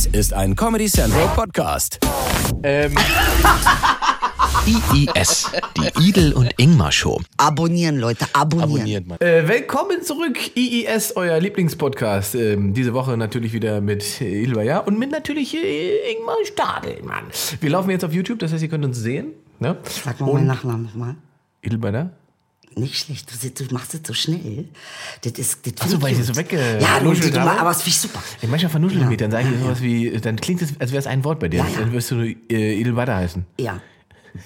Dies ist ein Comedy Central Podcast. Ähm. IIS, die Idel und Ingmar Show. Abonnieren, Leute, abonnieren. Abonniert mal. Äh, willkommen zurück, IIS, euer Lieblingspodcast. Ähm, diese Woche natürlich wieder mit Ilva, ja, und mit natürlich äh, Ingmar Stadelmann. Wir laufen jetzt auf YouTube, das heißt, ihr könnt uns sehen. Ne? Sag mal meinen Nachnamen nochmal. Ilbada? Nicht schlecht, du, du machst es so schnell. Das ist, das Ach so, find weil ich sie so wegge- Ja, du, du, aber es ich super. Ey, manchmal vernuschel ich Ja. mich, dann sage ich Ja, sowas wie, dann klingt es, als wäre es ein Wort bei dir. Ja, ja. Dann wirst du äh, Ilbada heißen. Ja,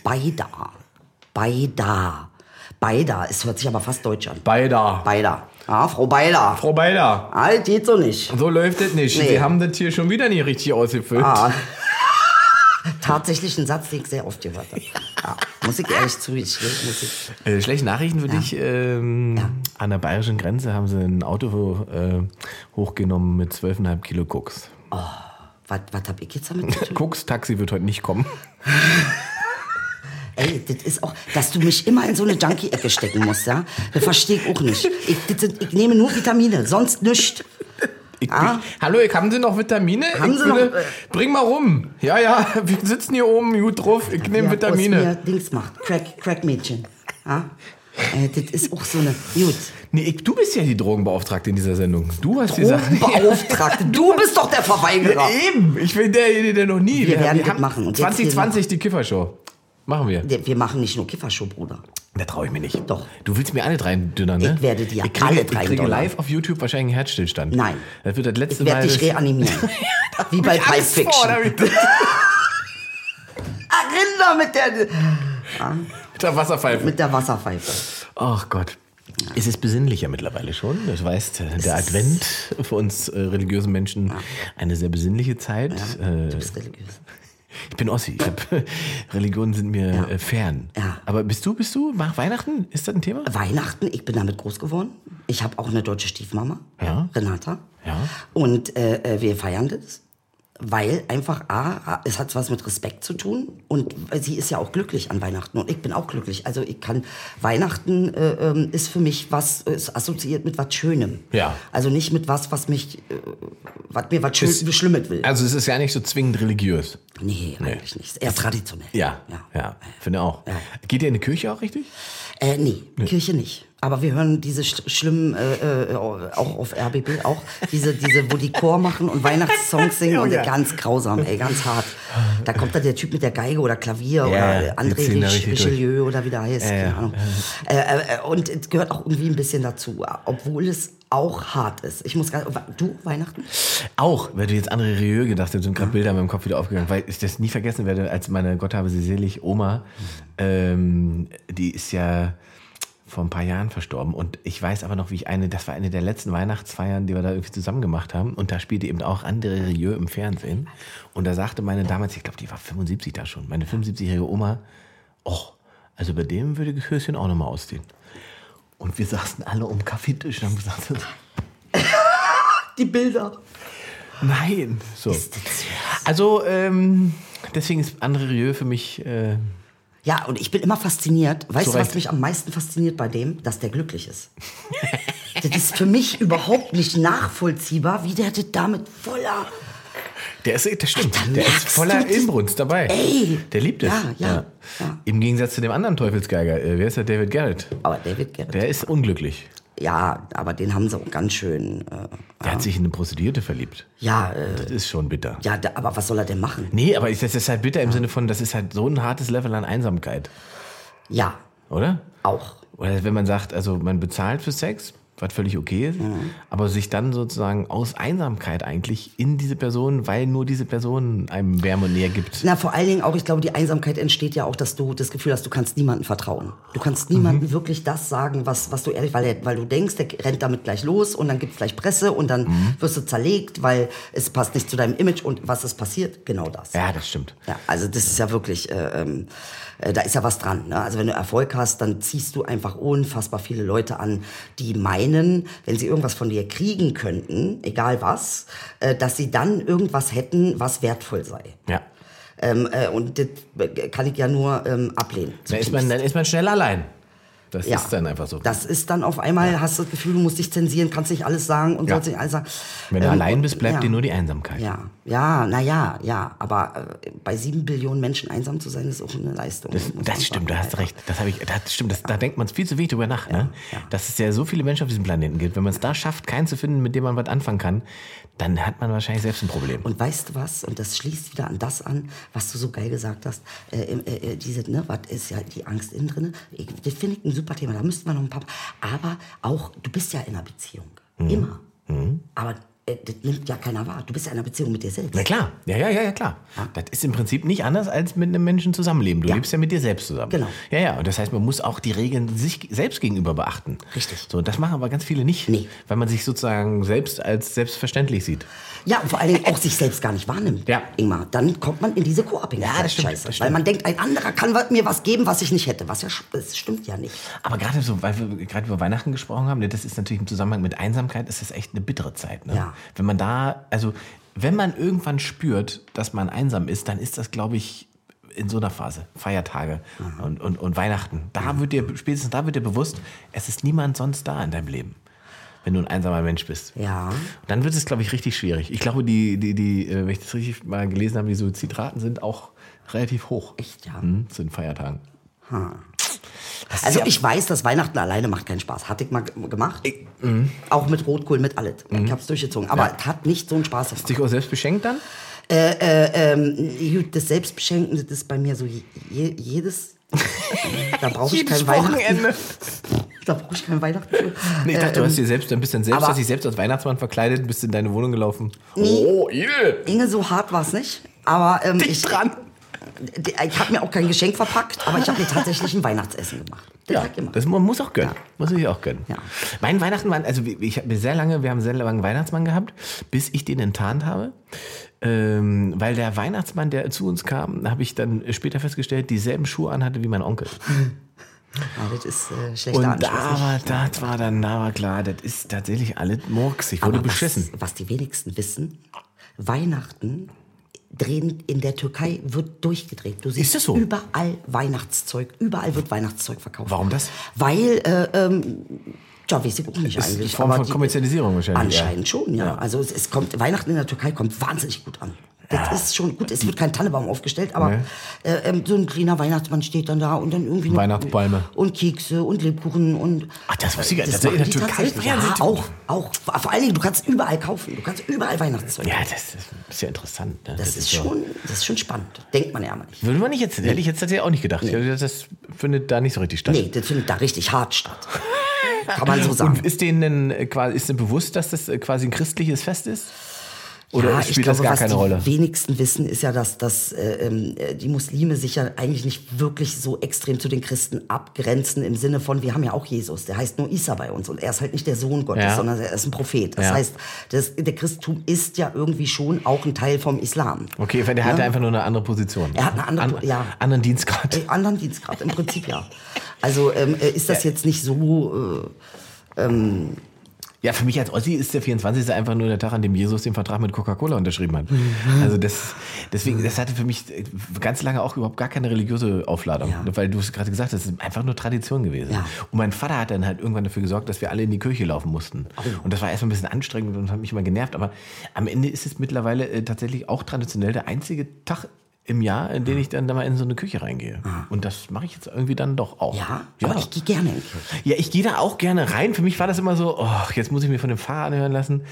Beida. Beida. Beida, es hört sich aber fast deutsch an. Beida. Beida. Ja, Frau Beida. Frau. Ah, das geht so nicht. So läuft das nicht. Nee. Sie haben das hier schon wieder nicht richtig ausgefüllt. Ah. Tatsächlich ein Satz, den ich sehr oft gehört habe. Ja, muss ich ehrlich. Muss ich. Äh, schlechte Nachrichten für dich. Ähm, An der bayerischen Grenze haben sie ein Auto äh, hochgenommen mit 12,5 Kilo Koks. Was, was hab ich jetzt damit zu? Koks-Taxi wird heute nicht kommen. Ey, das ist auch, dass du mich immer in so eine Junkie-Ecke stecken musst, ja? Das verstehe ich auch nicht. Ich, das ich nehme nur Vitamine, sonst nichts. Ah. hallo, ich, haben Sie noch Vitamine? Haben ich Sie noch, äh, bring mal rum. Ja, ja, wir sitzen hier oben gut drauf. Ich nehme aus Vitamine. mir Dings macht, Crack, Crack-Mädchen. Ja? Äh, das ist auch so eine, gut. Nee, ich, du bist ja die Drogenbeauftragte in dieser Sendung. Du hast die Sachen. Beauftragte, du bist doch der Verweigerer. Eben, ich bin derjenige, der noch nie. Wir werden das haben machen. Und jetzt hier 2020 die Kiffershow. Machen wir. Wir machen nicht nur Kiffershow, Bruder. Da traue ich mir nicht. Doch. Du willst mir alle drei dünnern, ne? Ich werde dir ich kriege, alle Ich drei kriege Dollar. live auf YouTube wahrscheinlich einen Herzstillstand. Nein. Das wird das letzte Ich werde Mal. dich das- reanimieren. Wie bei ich vor, Fiction. hab ich- Ah, Rinder mit der, Mit der Wasserpfeife. mit der Wasserpfeife. Ach Gott. Es ist besinnlicher mittlerweile schon. Das weißt, äh, der Advent für uns äh, religiösen Menschen eine sehr besinnliche Zeit. Äh, Du bist religiös. Ich bin Ossi. Ich hab, Religionen sind mir Ja. äh, fern. Ja. Aber bist du, bist du, nach Weihnachten? Ist das ein Thema? Weihnachten, ich bin damit groß geworden. Ich habe auch eine deutsche Stiefmama, Ja. Renata. Ja. Und äh, äh, wir feiern das, weil einfach, A, es hat was mit Respekt zu tun und sie ist ja auch glücklich an Weihnachten und ich bin auch glücklich. Also ich kann, Weihnachten äh, ähm, ist für mich was, ist assoziiert mit was Schönem. Ja. Also nicht mit was, was mich, äh, was mir was Schön, Schlimmes will. Also es ist ja nicht so zwingend religiös. nee, eigentlich nicht. Eher traditionell. Ja, Ja. ja, finde auch. Ja. Geht ihr in die Kirche auch richtig? Äh, nee, Kirche nicht. Aber wir hören diese sch schlimmen, äh, äh, auch auf RBB, auch diese, diese, wo die Chor machen und Weihnachtssongs singen und Ja. ganz grausam, ey, ganz hart. Da kommt da der Typ mit der Geige oder Klavier Ja, oder André Richelieu oder wie der heißt, Ja, keine ja. Ahnung. Äh, äh, und es gehört auch irgendwie ein bisschen dazu, obwohl es auch hart ist. Ich muss gar du, Weihnachten? Auch, weil du jetzt andere Rieu gedacht hast, sind gerade Bilder in meinem Kopf wieder aufgegangen, weil ich das nie vergessen werde, als meine, Gott habe sie selig, Oma, ähm, die ist ja vor ein paar Jahren verstorben und ich weiß aber noch, wie ich eine, das war eine der letzten Weihnachtsfeiern, die wir da irgendwie zusammen gemacht haben und da spielte eben auch André Rieu im Fernsehen und da sagte meine damals, ich glaube, die war 75 da schon, meine 75-jährige Oma, oh, also bei dem würde das Höschen auch nochmal ausziehen. Und wir saßen alle um Kaffeetisch und haben gesagt, Die Bilder. Nein. So. Also, ähm, deswegen ist André Rieu für mich. Äh, Ja, und ich bin immer fasziniert. Weißt du, was mich am meisten fasziniert bei dem? Dass der glücklich ist. das ist für mich überhaupt nicht nachvollziehbar, wie der das damit voller. der ist, das stimmt. Alter, der ist voller? Inbrunst dabei. Ey. Der liebt es. Ja, ja, ja. Im Gegensatz zu dem anderen Teufelsgeiger. Äh, wer ist der? David Garrett. Aber David Garrett. Der ist unglücklich. Ja, aber den haben sie auch ganz schön. Äh, Der hat sich in eine Prostituierte verliebt. ja, äh, Das ist schon bitter. ja, da, aber was soll er denn machen? Nee, aber ich- das ist halt bitter im Sinne von, das ist halt so ein hartes Level an Einsamkeit. Ja, Oder? auch. Oder wenn man sagt, also man bezahlt für Sex, was völlig okay ist, Mhm. aber sich dann sozusagen aus Einsamkeit eigentlich in diese Person, weil nur diese Person einem Wärme und Nähe gibt. Na, vor allen Dingen auch, ich glaube, die Einsamkeit entsteht ja auch, dass du das Gefühl hast, du kannst niemandem vertrauen. Du kannst niemandem wirklich das sagen, was, was du ehrlich, weil, weil du denkst, der rennt damit gleich los und dann gibt's gleich Presse und dann wirst du zerlegt, weil es passt nicht zu deinem Image und was ist passiert? Genau das. Ja, das stimmt. Ja, also das ist ja wirklich, äh, ähm, äh, da ist ja was dran. Ne? Also wenn du Erfolg hast, dann ziehst du einfach unfassbar viele Leute an, die meinen, wenn sie irgendwas von dir kriegen könnten, egal was, äh, dass sie dann irgendwas hätten, was wertvoll sei. Ja. Ähm, äh, und das kann ich ja nur ähm, ablehnen. Dann ist, man, dann ist man schnell allein. Das Ja. ist dann einfach so. Das ist dann auf einmal, hast du das Gefühl, du musst dich zensieren, kannst nicht alles sagen und Ja. sollst nicht alles sagen. Wenn du Ähm, allein bist, bleibt ja. dir nur die Einsamkeit. Ja, Ja, naja, ja, aber äh, bei sieben Billionen Menschen einsam zu sein, ist auch eine Leistung. Das, man das stimmt, da hast du recht. Das ich, das stimmt, das, da denkt man viel zu wenig drüber nach, ne? Dass es ja so viele Menschen auf diesem Planeten gibt. Wenn man es da schafft, keinen zu finden, mit dem man was anfangen kann, dann hat man wahrscheinlich selbst ein Problem. Und weißt du was? Und das schließt wieder an das an, was du so geil gesagt hast. Äh, äh, äh, diese, ne, was ist ja die Angst innen drin? Ich, das finde ich ein super Thema. Da müssten wir noch ein paar. Aber auch, du bist ja in einer Beziehung. Mhm. Immer. Aber äh, das nimmt ja keiner wahr. Du bist ja in einer Beziehung mit dir selbst. Na klar, ja, ja, ja, ja, klar. Das ist im Prinzip nicht anders als mit einem Menschen zusammenleben. Du Ja. lebst ja mit dir selbst zusammen. Genau. Ja, ja, und das heißt, man muss auch die Regeln sich selbst gegenüber beachten. Richtig. So, das machen aber ganz viele nicht. Nee. Weil man sich sozusagen selbst als selbstverständlich sieht. Ja, und vor allen Dingen auch sich selbst gar nicht wahrnimmt. Ja. Ingmar, dann kommt man in diese Co-Abhängigkeit. Ja, das stimmt, Scheiße. das stimmt. Weil man denkt, ein anderer kann mir was geben, was ich nicht hätte. Was ja, das stimmt ja nicht. Aber gerade so, weil wir gerade über Weihnachten gesprochen haben, ne, das ist natürlich im Zusammenhang mit Einsamkeit, ist das echt eine bittere Zeit. Ne? Ja. Wenn man da, also wenn man irgendwann spürt, dass man einsam ist, dann ist das, glaube ich, in so einer Phase, Feiertage und, und, und Weihnachten. Da wird dir, spätestens da wird dir bewusst, es ist niemand sonst da in deinem Leben, wenn du ein einsamer Mensch bist. Ja. Dann wird es, glaube ich, richtig schwierig. Ich glaube, die, die, die, äh, wenn ich das richtig mal gelesen habe, die Suizidraten sind auch relativ hoch. Echt, ja? Mhm, zu den Feiertagen. Ist Also ja- ich weiß, dass Weihnachten alleine macht keinen Spaß. Hatte ich mal gemacht. mhm. Auch mit Rotkohl, mit alles. Ich hab's durchgezogen. Aber es hat nicht so einen Spaß gemacht. dich auch selbst beschenkt dann? Ähm, gut, das Selbstbeschenken, das ist bei mir so je, je- jedes. da brauche ich kein Weihnachten. Da brauche ich kein Weihnachten. Nee, ich dachte, du hast dir selbst ein bisschen selbst, hast dich selbst als Weihnachtsmann verkleidet und bist in deine Wohnung gelaufen. Nee. Oh, Idel! Inge, so hart war es nicht. Aber ähm, ich, dran. Ich habe mir auch kein Geschenk verpackt, aber ich habe mir tatsächlich ein Weihnachtsessen gemacht. Das Ja, gemacht. das man muss auch gönnen. Ja. Muss ich auch gönnen. Ja. Mein Weihnachten war, also ich habe sehr lange, wir haben sehr lange einen Weihnachtsmann gehabt, bis ich den enttarnt habe. Ähm, weil der Weihnachtsmann, der zu uns kam, habe ich dann später festgestellt, dieselben Schuhe anhatte wie mein Onkel. Ja, das ist äh, schlechter Und da war, das war dann, da war klar, das ist tatsächlich alles Murks. Ich wurde Aber beschissen. Was, was die wenigsten wissen, Weihnachten drehen in der Türkei wird durchgedreht. Du siehst das so? überall Weihnachtszeug. Überall wird Weihnachtszeug verkauft. Warum das? Weil, äh, ähm, ja, weiß ich auch nicht Ist eine eigentlich. Form von Kommerzialisierung wahrscheinlich, Anscheinend schon, ja. Also es, es kommt, Weihnachten in der Türkei kommt wahnsinnig gut an. Das ist schon gut. Es wird kein Tannebaum aufgestellt, aber Nee. äh, ähm, so ein kleiner Weihnachtsmann steht dann da und dann irgendwie noch Weihnachtsbäume. und Kekse und Lebkuchen und Ach, das wusste ich gar nicht. das Das in der Türkei Ja, auch, auch. Vor allen Dingen, du kannst überall kaufen. Du kannst überall Weihnachtszeug. Ja, kaufen. das ist, ja interessant. Ne? das, ist so- schon, das ist schon spannend. Denkt man ja aber nicht. Würde man nicht jetzt, hätte ich jetzt tatsächlich auch nicht gedacht. Ja, Das findet da nicht so richtig statt. Nee, das findet da richtig hart statt. Kann man so sagen. Und ist denen denn äh, ist denn bewusst, dass das äh, quasi ein christliches Fest ist? Oder ja, spielt ich glaube, das gar was keine die Rolle? wenigsten wissen, ist ja, dass, dass äh, ähm, äh, die Muslime sich ja eigentlich nicht wirklich so extrem zu den Christen abgrenzen im Sinne von, wir haben ja auch Jesus, der heißt nur Isa bei uns und er ist halt nicht der Sohn Gottes, Ja. sondern er ist ein Prophet. Das Ja. heißt, das, der Christentum ist ja irgendwie schon auch ein Teil vom Islam. Okay, weil der hatte Ja. einfach nur eine andere Position. Er hat eine andere, An, ja. anderen Dienstgrad. Äh, anderen Dienstgrad, im Prinzip ja. Also ähm, äh, ist das jetzt nicht so. Äh, Ja, für mich als Ossi ist der 24. einfach nur der Tag, an dem Jesus den Vertrag mit Coca-Cola unterschrieben hat. Mhm. Also das, deswegen, das hatte für mich äh, ganz lange auch überhaupt gar keine religiöse Aufladung. Ja. Weil du es gerade gesagt hast, es ist einfach nur Tradition gewesen. Ja. Und mein Vater hat dann halt irgendwann dafür gesorgt, dass wir alle in die Kirche laufen mussten. Oh. Und das war erstmal ein bisschen anstrengend und hat mich immer genervt. Aber am Ende ist es mittlerweile äh, tatsächlich auch traditionell der einzige Tag im Jahr, in den ich dann da mal in so eine Küche reingehe. Und das mache ich jetzt irgendwie dann doch auch. Ah. ja, ja. aber ich gehe gerne in Kirche. Ja, ich gehe da auch gerne rein. Für mich war das immer so, oh, jetzt muss ich mir von dem Fahrer anhören lassen,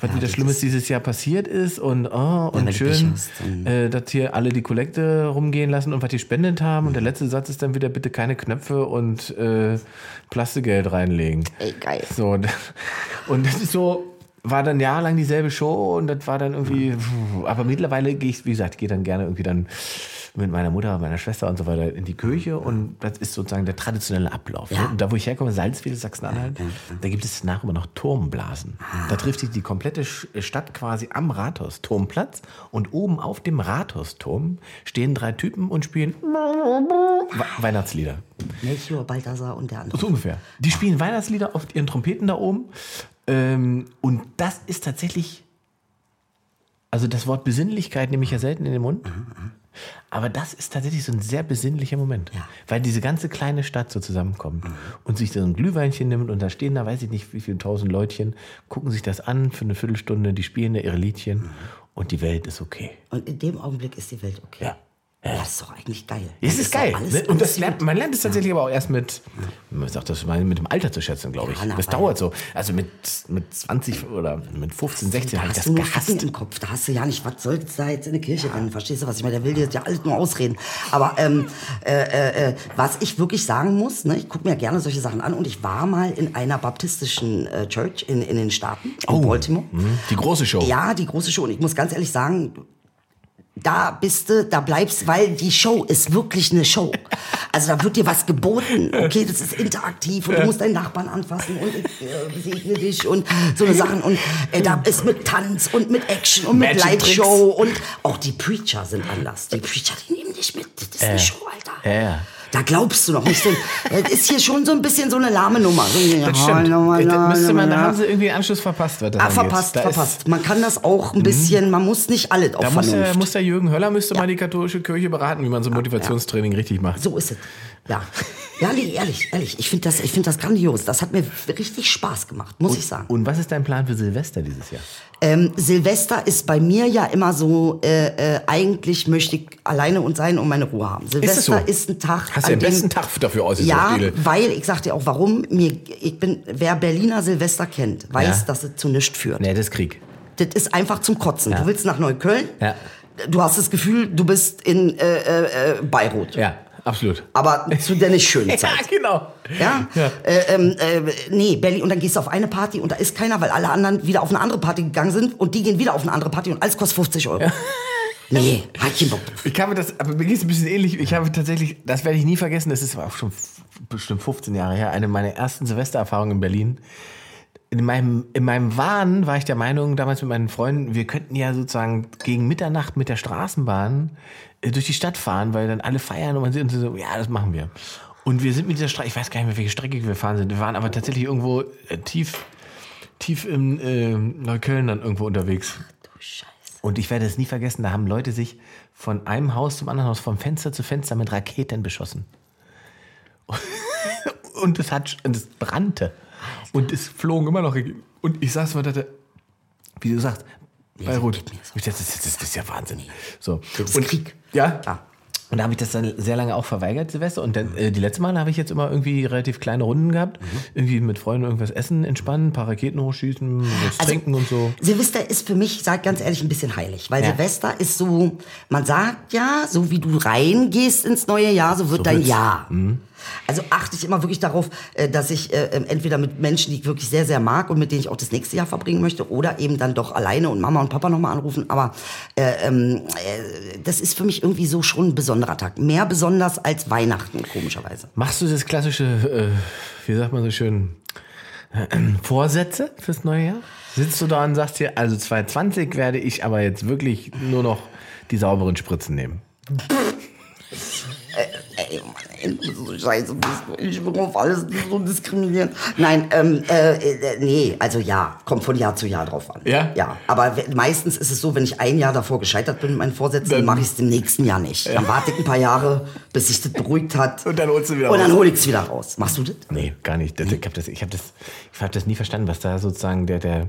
was wieder das Schlimmes dieses Jahr passiert ist und oh, und schön, äh, dass hier alle die Kollekte rumgehen lassen und was die spendet haben. Und der letzte Satz ist dann wieder bitte keine Knöpfe und äh, Plastikgeld reinlegen. Ey, geil. So, und, und das ist so, war dann jahrelang dieselbe Show und das war dann irgendwie, aber mittlerweile gehe ich, wie gesagt, gehe dann gerne irgendwie dann mit meiner Mutter, meiner Schwester und so weiter in die Kirche und das ist sozusagen der traditionelle Ablauf. Ja. Und da, wo ich herkomme, Salzwedel, Sachsen-Anhalt, da gibt es nach immer noch Turmblasen. Da trifft sich die komplette Sch- Stadt quasi am Rathausturmplatz und oben auf dem Rathausturm stehen drei Typen und spielen We Weihnachtslieder. Melchior, Balthasar und der andere. So ungefähr. Die spielen Weihnachtslieder auf ihren Trompeten da oben. Ähm, und das ist tatsächlich. Also das Wort Besinnlichkeit nehme ich ja selten in den Mund. Aber das ist tatsächlich so ein sehr besinnlicher Moment. Ja. Weil diese ganze kleine Stadt so zusammenkommt und sich so ein Glühweinchen nimmt und da stehen da, weiß ich nicht, wie viele tausend Leutchen, gucken sich das an für eine Viertelstunde, die spielen da ihre Liedchen. und die Welt ist okay. Und in dem Augenblick ist die Welt okay. Ja. Ja, das ist doch eigentlich geil. Es Dann ist doch geil. alles- ne? Und das lernt, man lernt es tatsächlich aber auch erst mit, man sagt das mal, mit dem Alter zu schätzen, glaube ich. Ja, na, das dauert so. Also mit, mit 20 oder mit 15, 16 Da habe ich hast das gehasst. Im Kopf. Da hast du ja nicht, was soll's da jetzt in die Kirche rennen? Verstehst du, was ich meine? Der will dir ja alles nur ausreden. Aber ähm, äh, äh, äh, was ich wirklich sagen muss, ne, ich gucke mir gerne solche Sachen an und ich war mal in einer baptistischen äh, Church in, in den Staaten, in Baltimore. Mhm. Die große Show. Ja, die große Show. Und ich muss ganz ehrlich sagen, da bist du, da bleibst, weil die Show ist wirklich eine Show. Also da wird dir was geboten. Okay, das ist interaktiv und du musst deinen Nachbarn anfassen und ich äh, segne dich und so eine Sachen. Und äh, da ist mit Tanz und mit Action und mit Lightshow und auch die Preacher sind anders. Die Preacher, die nehmen dich mit. Das ist eine Show, Alter. Ja, ja. Da glaubst du noch nicht so. Das ist hier schon so ein bisschen so eine lahme Nummer. Das stimmt. Da müsste man, da haben sie irgendwie Anschluss verpasst. Was das Ah, verpasst, Da Mhm. verpasst. Man kann das auch ein bisschen, man muss nicht alles auf Da muss der, muss der Jürgen Höller müsste mal die katholische Kirche beraten, wie man so Motivationstraining richtig macht. So ist es. Ja. Ja, nee, ehrlich, ehrlich. Ich finde das, ich find das grandios. Das hat mir richtig Spaß gemacht, muss ich sagen. Und was ist dein Plan für Silvester dieses Jahr? Ähm, Silvester ist bei mir ja immer so, äh, äh, eigentlich möchte ich alleine und sein und meine Ruhe haben. Silvester so? ist, ein Tag. Hast du den besten Tag dafür ausgesucht, Ja, weil, ich sag dir auch warum, mir, ich bin, wer Berliner Silvester kennt, weiß, Ja. dass es zu nichts führt. Nee, das ist Krieg. Das ist einfach zum Kotzen. Ja. Du willst nach Neukölln, Ja. du hast das Gefühl, du bist in äh, äh, äh, Beirut. Ja, absolut. Aber zu der nicht schönen Zeit. Ja, genau. Ja, Äh, ähm, äh, nee, Berlin. Und dann gehst du auf eine Party und da ist keiner, weil alle anderen wieder auf eine andere Party gegangen sind und die gehen wieder auf eine andere Party und alles kostet 50 Euro. Nee, halt keinen Bock. Ich habe das, aber mir geht es ein bisschen ähnlich. Ich habe tatsächlich, das werde ich nie vergessen, das ist auch schon bestimmt 15 Jahre her, eine meiner ersten Silvestererfahrungen in Berlin. In meinem, in meinem Wahn war ich der Meinung, damals mit meinen Freunden, wir könnten ja sozusagen gegen Mitternacht mit der Straßenbahn äh, durch die Stadt fahren, weil dann alle feiern und man sieht und so, ja, das machen wir. Und wir sind mit dieser Strecke, ich weiß gar nicht mehr, welche Strecke wir fahren sind. Wir waren aber tatsächlich irgendwo äh, tief, tief in äh, Neukölln dann irgendwo unterwegs. Und ich werde es nie vergessen, da haben Leute sich von einem Haus zum anderen Haus, vom Fenster zu Fenster mit Raketen beschossen. Und es hat, und es brannte. Und es flogen immer noch. Und ich saß und dachte, wie du sagst, Beirut. Ich dachte, Das, das, das ist ja Wahnsinn. So. Das ist und, Krieg. Ja. Ja. Und da habe ich das dann sehr lange auch verweigert, Silvester. Und dann, äh, die letzte Mal habe ich jetzt immer irgendwie relativ kleine Runden gehabt. Mhm. Irgendwie mit Freunden irgendwas essen, entspannen, ein paar Raketen hochschießen, was Also, trinken und so. Silvester ist für mich, sag ganz ehrlich, ein bisschen heilig. Weil Ja. Silvester ist so, man sagt ja, so wie du reingehst ins neue Jahr, so wird So dein. Jahr. Also achte ich immer wirklich darauf, äh, dass ich äh, ähm, entweder mit Menschen, die ich wirklich sehr, sehr mag und mit denen ich auch das nächste Jahr verbringen möchte, oder eben dann doch alleine und Mama und Papa nochmal anrufen. Aber äh, ähm, äh, das ist für mich irgendwie so schon ein besonderer Tag. Mehr besonders als Weihnachten, komischerweise. Machst du das klassische, äh, wie sagt man so schön, äh, Vorsätze fürs neue Jahr? Sitzt du da und sagst dir, also 2020 werde ich aber jetzt wirklich nur noch die sauberen Spritzen nehmen? Ey, Mann, ey, so scheiße bist du. Ich will auf alles so diskriminieren. Nein, ähm, äh, äh, nee, also ja, kommt von Jahr zu Jahr drauf an. Ja? Ja, aber meistens ist es so, wenn ich ein Jahr davor gescheitert bin mit meinen Vorsätzen, dann mache ich es im nächsten Jahr nicht. Dann warte ich ein paar Jahre, bis sich das beruhigt hat. Und dann holst du wieder Und dann raus. hole ich es wieder raus. Machst du das? Nee, gar nicht. Das, ich habe das, ich hab das, ich hab das nie verstanden, was da sozusagen der, der,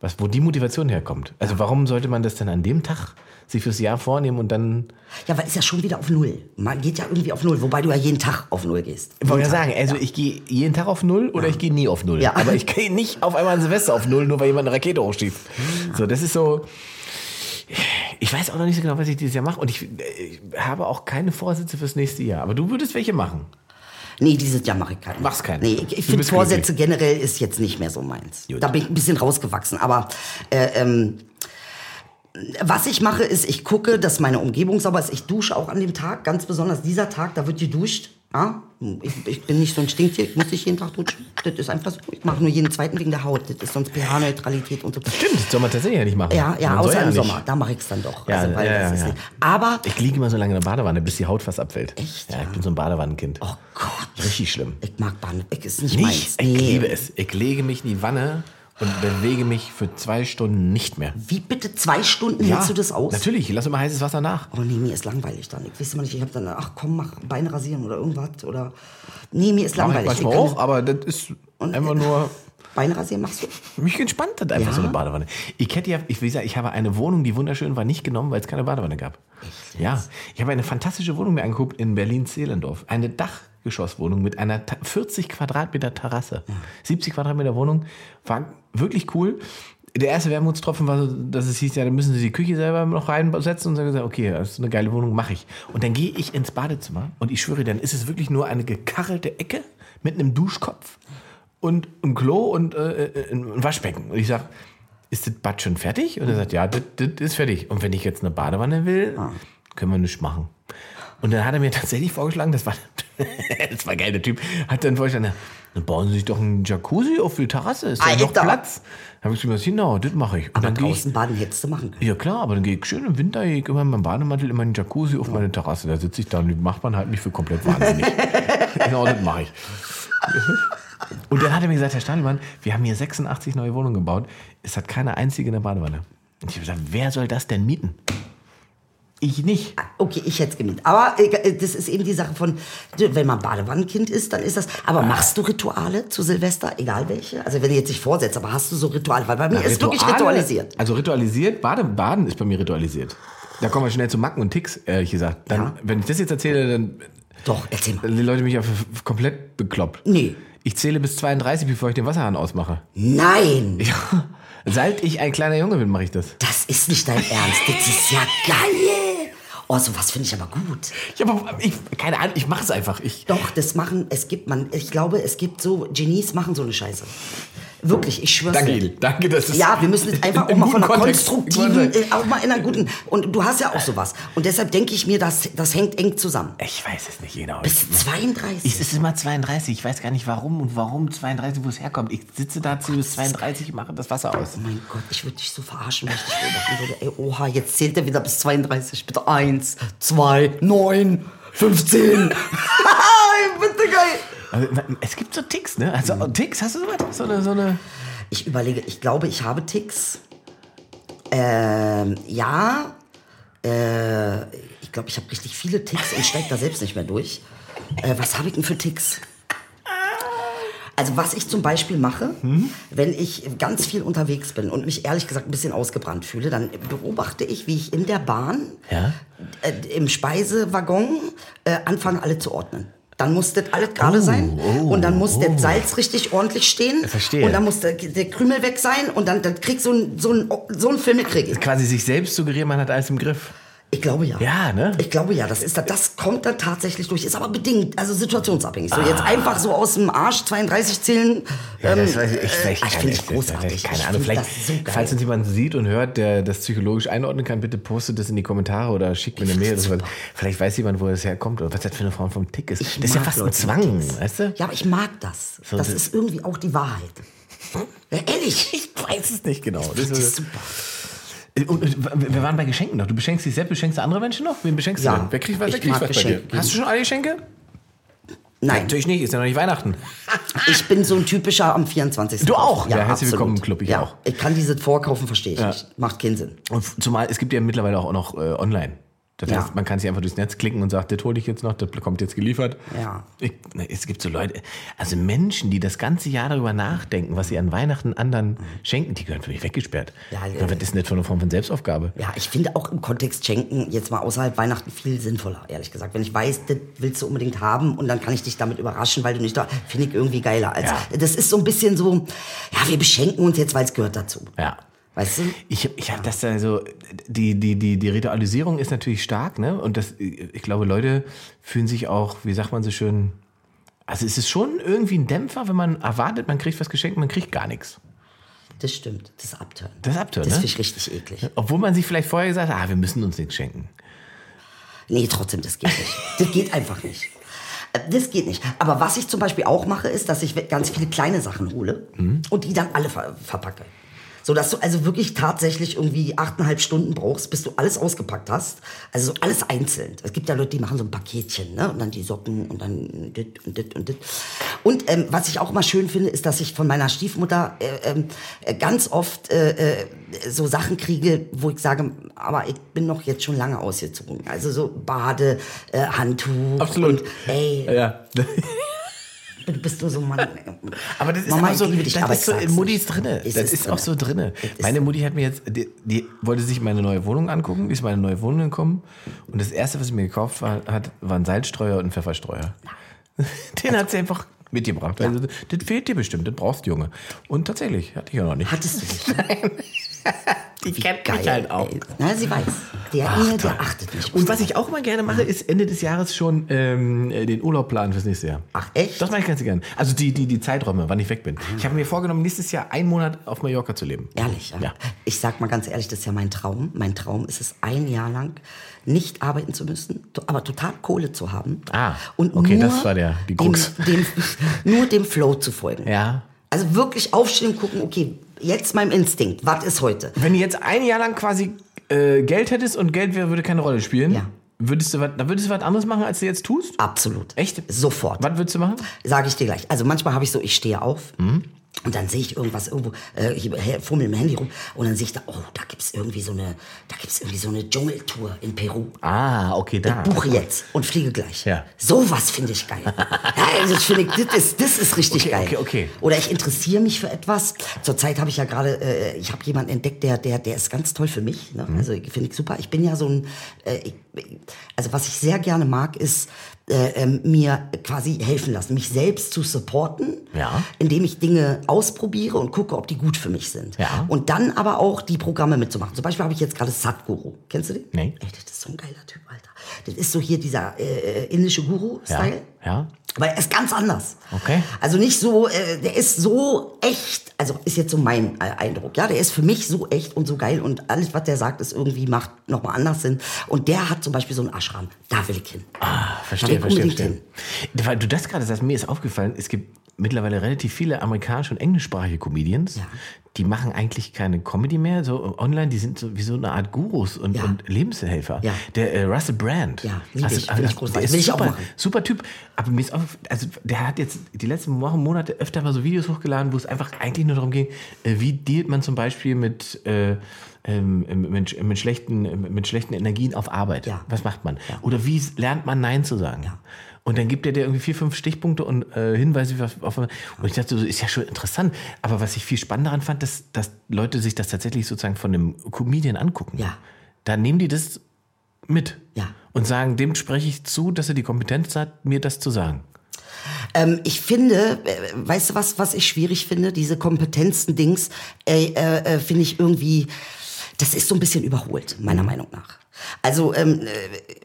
was, wo die Motivation herkommt. Also warum sollte man das denn an dem Tag sich fürs Jahr vornehmen und dann, Ja, weil ist ja schon wieder auf Null. Man geht ja irgendwie auf Null, wobei du ja jeden Tag auf Null gehst. ich wollte ja sagen, also ich gehe jeden Tag auf Null oder ich gehe nie auf Null. Ja. Aber ich gehe nicht auf einmal an Silvester auf Null, nur weil jemand eine Rakete hochschießt. So, das ist so, ich weiß auch noch nicht so genau, was ich dieses Jahr mache und ich, ich habe auch keine Vorsätze fürs nächste Jahr. Aber du würdest welche machen. Nee, dieses Jahr mache ich keine. Machst keine. Nee, ich, ich finde Vorsätze generell ist jetzt nicht mehr so meins. Gut. Da bin ich ein bisschen rausgewachsen. Aber äh, ähm, was ich mache, ist, ich gucke, dass meine Umgebung sauber ist. Ich dusche auch an dem Tag, ganz besonders dieser Tag, da wird geduscht. Ja? Ich, ich bin nicht so ein Stinktier, ich muss nicht jeden Tag duschen. Das ist einfach so. Ich mache nur jeden zweiten wegen der Haut. Das ist sonst pH-Neutralität und so. Stimmt, das soll man tatsächlich ja nicht machen. Ja, ja, Man außer im nicht. Sommer. Da mache ich es dann doch. Ja, also, ja, ja, ja. Aber Ich liege immer so lange in der Badewanne, bis die Haut fast abfällt. Echt, Ja, ja? ich bin so ein Badewannenkind. Oh Gott. Richtig schlimm. Ich mag Bahn. Ich ist nicht, Nicht? meins. Ich liebe es. Ich lege mich in die Wanne und bewege mich für zwei Stunden nicht mehr. Wie bitte zwei Stunden hältst du das aus? Natürlich, ich lasse immer heißes Wasser nach. Oh nee, mir ist langweilig dann. Ich weiß immer nicht, ich habe dann, ach komm, mach Beine rasieren oder irgendwas. Oder. Nee, mir ist Mach ich langweilig. manchmal Ich kann auch, aber das ist einfach nur. Beinrasieren machst du? Mich entspannt hat einfach Ja? so eine Badewanne. Ich hätte ja, ich, wie gesagt, ich habe eine Wohnung, die wunderschön war, nicht genommen, weil es keine Badewanne gab. Ja, ich habe eine fantastische Wohnung mir angeguckt in Berlin-Zehlendorf. Eine Dachgeschosswohnung mit einer Ta- 40 Quadratmeter Terrasse. 70 Quadratmeter Wohnung. War wirklich cool. Der erste Wermutstropfen war so, dass es hieß, ja, dann müssen sie die Küche selber noch reinsetzen. Und dann gesagt, okay, das ist eine geile Wohnung, mache ich. Und dann gehe ich ins Badezimmer und ich schwöre, dann ist es wirklich nur eine gekachtelte Ecke mit einem Duschkopf und ein Klo und äh, äh, ein Waschbecken. Und ich sage, ist das Bad schon fertig? Und er sagt, ja, das, das ist fertig. Und wenn ich jetzt eine Badewanne will, können wir nichts machen. Und dann hat er mir tatsächlich vorgeschlagen, das war, das war geil, der Typ, hat dann vorgeschlagen, dann bauen Sie sich doch einen Jacuzzi auf die Terrasse, ist da noch. Platz. Da habe ich gesagt, genau, das mache ich. Und Aber dann gehe ich, draußen baden hättest du machen können. ja klar, aber dann gehe ich schön im Winter, gehe ich immer in meinem Bademantel, in den Jacuzzi auf meine Terrasse. Da sitze ich da und die Nachbarn halten mich für komplett wahnsinnig. genau, das mache ich. Und dann hat er mir gesagt, Herr Stadelmann, wir haben hier 86 neue Wohnungen gebaut. Es hat keine einzige in der Badewanne. Und ich habe gesagt, wer soll das denn mieten? Ich nicht. Okay, ich hätte es gemietet. Aber äh, das ist eben die Sache von, wenn man Badewannenkind ist, dann ist das. Aber machst du Rituale zu Silvester, egal welche? Also wenn du jetzt nicht vorsetzt, aber hast du so Rituale? Weil bei mir ist wirklich Rituale- ritualisiert. Also ritualisiert, Baden, Baden ist bei mir ritualisiert. Da kommen wir schnell zu Macken und Ticks, ehrlich gesagt. Dann, Ja. Wenn ich das jetzt erzähle, dann Doch, erzähl mal. dann die Leute mich ja komplett bekloppt. Nee. Ich zähle bis 32, bevor ich den Wasserhahn ausmache. Nein, Ja. Seit ich ein kleiner Junge bin, mache ich das. das ist nicht dein Ernst. Das ist ja geil. Oh, sowas finde ich aber gut. Ich habe ich, keine Ahnung, ich mache es einfach. Ich, Doch, das machen, es gibt man, ich glaube, es gibt so, Genies machen so eine Scheiße. Wirklich, ich schwör's danke, dir. Edel. Danke, dass es Ja, wir müssen jetzt einfach auch mal von einer Kontext- konstruktiven, äh, auch mal in einer guten. Und du hast ja auch sowas. Und deshalb denke ich mir, das, das hängt eng zusammen. Ich weiß es nicht genau. Bis Ich- 32. Ich, es ist immer 32. Ich weiß gar nicht warum und warum 32, wo es herkommt. Ich sitze da zähle bis 32 und mache das Wasser aus. Oh mein Gott, ich würde dich so verarschen, wenn ich dich beobachten würde. Ey, oha, jetzt zählt er wieder bis 32. Bitte eins, zwei, neun, 15. Bitte geil. Es gibt so Ticks, ne? Also Ticks, hast du sowas? So eine, so eine. Ich überlege, ich glaube, ich habe Ticks. Ähm, ja. Äh, ich glaube, ich habe richtig viele Ticks und steige da selbst nicht mehr durch. Äh, was habe ich denn für Ticks? Also was ich zum Beispiel mache, wenn ich ganz viel unterwegs bin und mich ehrlich gesagt ein bisschen ausgebrannt fühle, dann beobachte ich, wie ich in der Bahn Ja? äh, im Speisewaggon äh, anfange, alle zu ordnen. Dann muss das alles gerade Oh, sein. oh, und dann muss oh. der Salz richtig ordentlich stehen. Verstehe. Und dann muss der, der Krümel weg sein. Und dann, dann krieg so ein, so ein, so ein Film krieg ich. Quasi sich selbst suggerieren, man hat alles im Griff. Ich glaube ja. Ja, ne? Ich glaube ja, das ist da- das kommt dann tatsächlich durch. Ist aber bedingt, also situationsabhängig. So jetzt einfach so aus dem Arsch 32 zählen. Ja, das ähm, weiß ich, ich, äh, ich, ich finde ich großartig. Keine Ich Ahnung, vielleicht, das so falls uns jemand sieht und hört, der das psychologisch einordnen kann, bitte postet das in die Kommentare oder schickt mir eine Mail oder. Vielleicht weiß jemand, wo das herkommt oder was das für eine Form vom Tick ist. Ich das ist ja fast ein Leute mit Zwang, weißt du? Ja, aber ich mag das. So, das das- ist irgendwie auch die Wahrheit. Ja, ehrlich. Ich weiß es nicht genau. Das Das ist, super. Und, und wir waren bei Geschenken noch. Du beschenkst dich selbst, beschenkst du andere Menschen noch? Wen beschenkst Ja, du denn? Wer kriegt was, ich wer kriegt was bei dir? Hast du schon alle Geschenke? Nein, Natürlich nicht, ist ja noch nicht Weihnachten. ich bin so ein typischer am 24. Du auch? Ja, herzlich absolut. willkommen im Club, ich ja, auch. Ich kann dieses Vorkaufen, verstehe ich Ja. nicht. Macht keinen Sinn. Und zumal, es gibt ja mittlerweile auch noch äh, online. Das Ja. heißt, man kann sich einfach durchs Netz klicken und sagt, das hole ich jetzt noch, das kommt jetzt geliefert. Ja. Ich, es gibt so Leute, also Menschen, die das ganze Jahr darüber nachdenken, was sie an Weihnachten anderen schenken, die gehören für mich weggesperrt. Ja, ja. was ist denn das für eine Form von Selbstaufgabe? Ja, ich finde auch im Kontext schenken jetzt mal außerhalb Weihnachten viel sinnvoller, ehrlich gesagt. Wenn ich weiß, das willst du unbedingt haben und dann kann ich dich damit überraschen, weil du nicht da, finde ich irgendwie geiler. Als, Ja. Das ist so ein bisschen so, ja, wir beschenken uns jetzt, weil es gehört dazu. Ja. Weißt du? Ich, ich habe das da so, die, die, die, die Ritualisierung ist natürlich stark, ne? Und das, ich glaube, Leute fühlen sich auch, wie sagt man so schön, also es ist schon irgendwie ein Dämpfer, wenn man erwartet, man kriegt was geschenkt, man kriegt gar nichts. Das stimmt. Das Abturn. Das ist Abturn, Das ne? finde ich richtig eklig. Obwohl man sich vielleicht vorher gesagt hat, ah, wir müssen uns nichts schenken. Nee, trotzdem, das geht nicht. Das geht einfach nicht. Das geht nicht. Aber was ich zum Beispiel auch mache, ist, dass ich ganz viele kleine Sachen hole und die dann alle ver verpacke. So dass du also wirklich tatsächlich irgendwie achteinhalb Stunden brauchst, bis du alles ausgepackt hast. Also so alles einzeln. Es gibt ja Leute, die machen so ein Paketchen, ne? Und dann die Socken und dann dit und dit und dit. Und ähm, was ich auch mal schön finde, ist, dass ich von meiner Stiefmutter äh, ähm, äh, ganz oft äh, äh, so Sachen kriege, wo ich sage, aber ich bin noch jetzt schon lange ausgezogen. Also so Bade, äh, Handtuch. Absolut. Und, ey, Ja. Du bist nur so ein Mann. Aber das ist Mama, auch so, dich, das ist so in Muttis drinne. Es Das ist ist, auch drinne. so drinne. Ist- Meine Mutti hat mir jetzt, die, die wollte sich meine neue Wohnung angucken, die ist in meine neue Wohnung gekommen und das erste, was sie mir gekauft war, hat, war ein Salzstreuer und ein Pfefferstreuer. Den hat sie einfach mitgebracht. Also, das fehlt dir bestimmt, das brauchst du, Junge. Und tatsächlich, hatte ich ja noch nicht. Hattest du nicht? die kennt Geil, mich halt auch. ey. Na, sie weiß. Der Ach, toll. der achtet nicht. Und was ich auch immer gerne mache, ist Ende des Jahres schon ähm, äh, den Urlaub planen fürs nächste Jahr. Ach, echt? Das mache ich ganz gerne. Also die, die, die Zeiträume, wann ich weg bin. Ich habe mir vorgenommen, nächstes Jahr einen Monat auf Mallorca zu leben. Ehrlich, ja. Ja. Ich sag mal ganz ehrlich, das ist ja mein Traum. Mein Traum ist es, ein Jahr lang nicht arbeiten zu müssen, aber total Kohle zu haben. Ah, und okay, nur das war der- die dem, Krux. dem, nur dem Flow zu folgen. Ja. Also wirklich aufstehen und gucken, okay, jetzt meinem Instinkt, was ist heute? Wenn du jetzt ein Jahr lang quasi äh, Geld hättest und Geld wäre, würde keine Rolle spielen, Ja. würdest du was, dann würdest du was anderes machen, als du jetzt tust? Absolut. Echt? Sofort. Was würdest du machen? Sage ich dir gleich. Also manchmal habe ich so, ich stehe auf und dann sehe ich irgendwas irgendwo, äh, ich fummel im Handy rum und dann sehe ich da, oh, da gibt's irgendwie so eine, da gibt's irgendwie so eine Dschungeltour in Peru. Ah, okay, da. Buche jetzt und fliege gleich. Ja. Sowas finde ich geil. ja, das finde ich, das ist, das ist richtig Okay, geil. okay, okay. Oder ich interessiere mich für etwas. Zurzeit habe ich ja gerade, äh, ich habe jemanden entdeckt, der, der, der ist ganz toll für mich. Ne? Mhm. Also finde ich super. Ich bin ja so ein, äh, ich, also was ich sehr gerne mag, ist äh, ähm, mir quasi helfen lassen, mich selbst zu supporten, Ja. indem ich Dinge ausprobiere und gucke, ob die gut für mich sind. Ja. Und dann aber auch die Programme mitzumachen. Zum Beispiel habe ich jetzt gerade Sadhguru. Kennst du den? Nee. Ey, das ist so ein geiler Typ, Alter. Das ist so hier dieser äh, indische Ja. Guru-Style. ja. Aber er ist ganz anders. Okay. Also nicht so, äh, der ist so echt, also ist jetzt so mein äh, Eindruck, ja, der ist für mich so echt und so geil und alles, was der sagt, ist irgendwie, macht nochmal anders Sinn. Und der hat zum Beispiel so einen Ashram, da will ich hin. Ah, verstehe, verstehe, verstehe. Weil du das gerade sagst, mir ist aufgefallen, es gibt mittlerweile relativ viele amerikanische und englischsprachige Comedians, Ja. die machen eigentlich keine Comedy mehr, so online, die sind so wie so eine Art Gurus und, Ja. und Lebenshelfer. Ja. Der äh, Russell Brand. Ja, lieb ich, find ich der großartig. ist Will ich auch super, machen. super Typ. Aber mir ist auf, also der hat jetzt die letzten Wochen, Monate öfter mal so Videos hochgeladen, wo es einfach eigentlich nur darum ging, äh, wie dealt man zum Beispiel mit äh, ähm, mit, mit, schlechten, mit schlechten Energien auf Arbeit. Ja. Was macht man? Oder wie lernt man Nein zu sagen? Und dann gibt er dir irgendwie vier, fünf Stichpunkte und äh, Hinweise auf. Und ich dachte, so ist ja schon interessant. Aber was ich viel spannender daran fand, dass, dass Leute sich das tatsächlich sozusagen von einem Comedian angucken. Ja. Da nehmen die das mit Ja. und sagen, dem spreche ich zu, dass er die Kompetenz hat, mir das zu sagen. Ähm, ich finde, äh, weißt du was, was ich schwierig finde? Diese Kompetenzen-Dings, äh, äh, äh, finde ich irgendwie, das ist so ein bisschen überholt, meiner Meinung nach. Also, ähm, äh,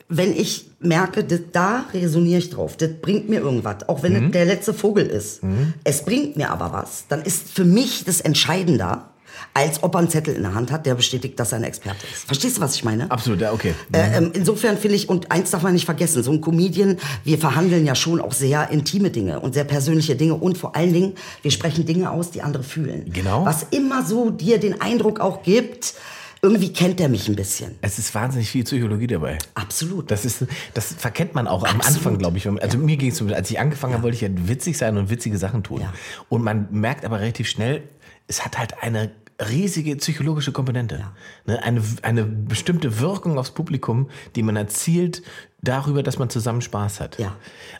wenn ich merke, das, da resoniere ich drauf, das bringt mir irgendwas, auch wenn es der letzte Vogel ist. Es bringt mir aber was, dann ist für mich das entscheidender, als ob er einen Zettel in der Hand hat, der bestätigt, dass er ein Experte ist. Verstehst du, was ich meine? Absolut, ja, okay. Äh, ähm, insofern finde ich, und eins darf man nicht vergessen, so ein Comedian, wir verhandeln ja schon auch sehr intime Dinge und sehr persönliche Dinge und vor allen Dingen, wir sprechen Dinge aus, die andere fühlen. Genau. Was immer so dir den Eindruck auch gibt, irgendwie kennt er mich ein bisschen. Es ist wahnsinnig viel Psychologie dabei. Absolut. Das ist, das verkennt man auch am Absolut. Anfang, glaube ich. Also mir ging es so, als ich angefangen habe, wollte ich ja witzig sein und witzige Sachen tun. Ja. Und man merkt aber relativ schnell, es hat halt eine riesige psychologische Komponente. Ne? Eine, eine bestimmte Wirkung aufs Publikum, die man erzielt darüber, dass man zusammen Spaß hat. Ja.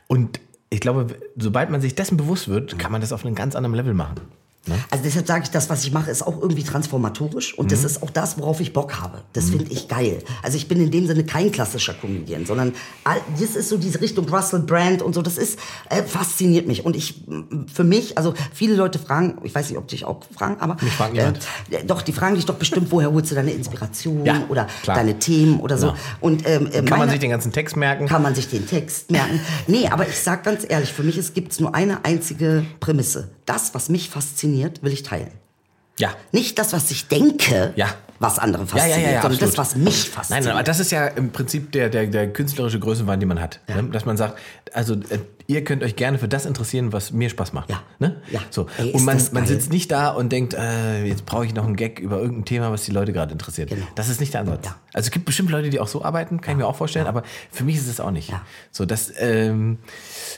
Und ich glaube, sobald man sich dessen bewusst wird, kann man das auf einem ganz anderen Level machen. Also deshalb sage ich, das, was ich mache, ist auch irgendwie transformatorisch und Mhm. das ist auch das, worauf ich Bock habe. Das finde ich geil. Also ich bin in dem Sinne kein klassischer Comedian, sondern all- das ist so diese Richtung Russell Brand und so, das ist, äh, fasziniert mich. Und ich, für mich, also viele Leute fragen, ich weiß nicht, ob dich auch fragen, aber... Mich fragt niemand. äh, doch, die fragen dich doch bestimmt, woher holst du deine Inspiration Ja, oder klar. deine Themen oder so. Ja. Und ähm, äh, Kann man meine- sich den ganzen Text merken? kann man sich den Text merken. Nee, aber ich sag ganz ehrlich, für mich gibt es nur eine einzige Prämisse. Das, was mich fasziniert, will ich teilen. Ja. Nicht das, was ich denke, Ja. was andere fasziniert, ja, ja, ja, sondern das, absolut. was mich Nein, fasziniert. nein, aber das ist ja im Prinzip der, der, der künstlerische Größenwahn, den man hat. Ne? Dass man sagt, also äh, ihr könnt euch gerne für das interessieren, was mir Spaß macht. Ja. Ne? Ja. So. Ey, und man, man sitzt nicht da und denkt, äh, jetzt brauche ich noch einen Gag über irgendein Thema, was die Leute gerade interessiert. Genau. Das ist nicht der Ansatz. Ja. Also es gibt bestimmt Leute, die auch so arbeiten, kann ich mir auch vorstellen, aber für mich ist es auch nicht. Ja. So, das, ähm,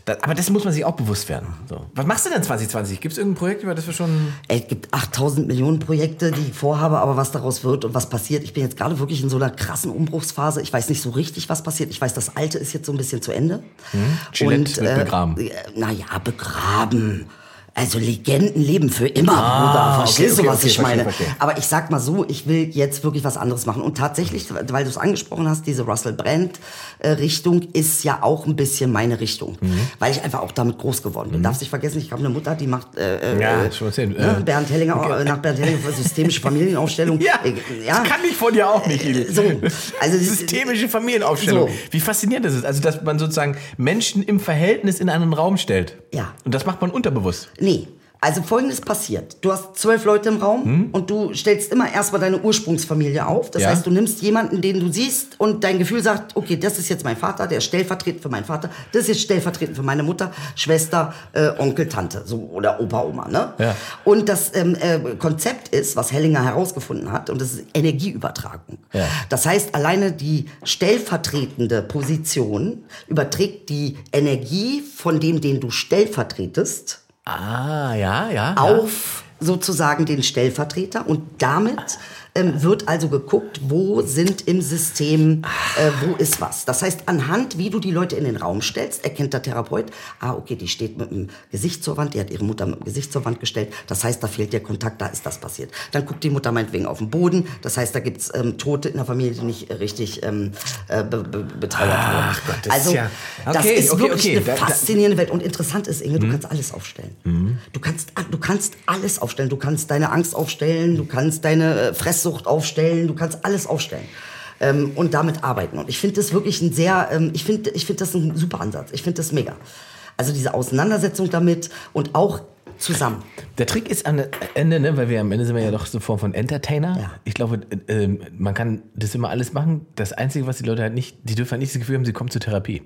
das, aber das muss man sich auch bewusst werden. So. Was machst du denn 2020? Gibt es irgendein Projekt, über das wir schon. Ey, Es gibt 8000 Millionen Projekte, die ich vorhabe, aber was daraus wird und was passiert. Ich bin jetzt gerade wirklich in so einer krassen Umbruchsphase. Ich weiß nicht so richtig, was passiert. Ich weiß, das Alte ist jetzt so ein bisschen zu Ende. Hm? Gillette und begraben. Äh, naja, begraben. Also Legenden leben für immer, Bruder. Verstehst Ah, okay, du, was okay, ich meine? verstehe, verstehe. Aber ich sag mal so, ich will jetzt wirklich was anderes machen. Und tatsächlich, weil du es angesprochen hast, diese Russell Brand äh, ist ja auch ein bisschen meine Richtung. Mhm. Weil ich einfach auch damit groß geworden bin. Darfst nicht vergessen, ich habe eine Mutter, die macht äh, Ja, äh, schon erzählt. ne, Äh, Bernd Hellinger, äh, nach Bernd Hellinger systemische Familienaufstellung. Ja, Äh, das kann ich von dir auch nicht. So, also Systemische Familienaufstellung. So. Wie faszinierend das ist. Also, dass man sozusagen Menschen im Verhältnis in einen Raum stellt. Ja. Und das macht man unterbewusst. Nee. Also folgendes passiert. Du hast zwölf Leute im Raum und du stellst immer erstmal deine Ursprungsfamilie auf. Das Hm? Ja. heißt, du nimmst jemanden, den du siehst und dein Gefühl sagt, okay, das ist jetzt mein Vater, der ist stellvertretend für meinen Vater, das ist jetzt stellvertretend für meine Mutter, Schwester, äh, Onkel, Tante so, oder Opa, Oma. Ne? Ja. Und das ähm, äh, Konzept ist, was Hellinger herausgefunden hat, und das ist Energieübertragung. Ja. Das heißt, alleine die stellvertretende Position überträgt die Energie von dem, den du stellvertretest, Ah, ja, ja. ja. auf sozusagen den Stellvertreter und damit ähm, wird also geguckt, wo sind im System, äh, wo ist was. Das heißt, anhand, wie du die Leute in den Raum stellst, erkennt der Therapeut, ah, okay, die steht mit dem Gesicht zur Wand, die hat ihre Mutter mit dem Gesicht zur Wand gestellt, das heißt, da fehlt der Kontakt, da ist das passiert. Dann guckt die Mutter meinetwegen auf den Boden, das heißt, da gibt's ähm, Tote in der Familie, die nicht richtig ähm, äh, be be betrauert wurden. Gott, das also, ist ja- das Okay, ist okay, wirklich okay. eine Da- da- faszinierende Welt. Und interessant ist, Inge, du kannst alles aufstellen. Du, kannst, du kannst alles aufstellen. Du kannst deine Angst aufstellen, du kannst deine äh, Fresssucht aufstellen, du kannst alles aufstellen. Ähm, und damit arbeiten. Und ich finde das wirklich ein sehr, ähm, ich finde ich find das ein super Ansatz. Ich finde das mega. Also diese Auseinandersetzung damit und auch zusammen. Der Trick ist am Ende, ne, weil wir am Ende sind wir ja doch so Form von Entertainer. Ja. Ich glaube, äh, man kann das immer alles machen. Das Einzige, was die Leute halt nicht, die dürfen halt nicht das Gefühl haben, sie kommen zur Therapie.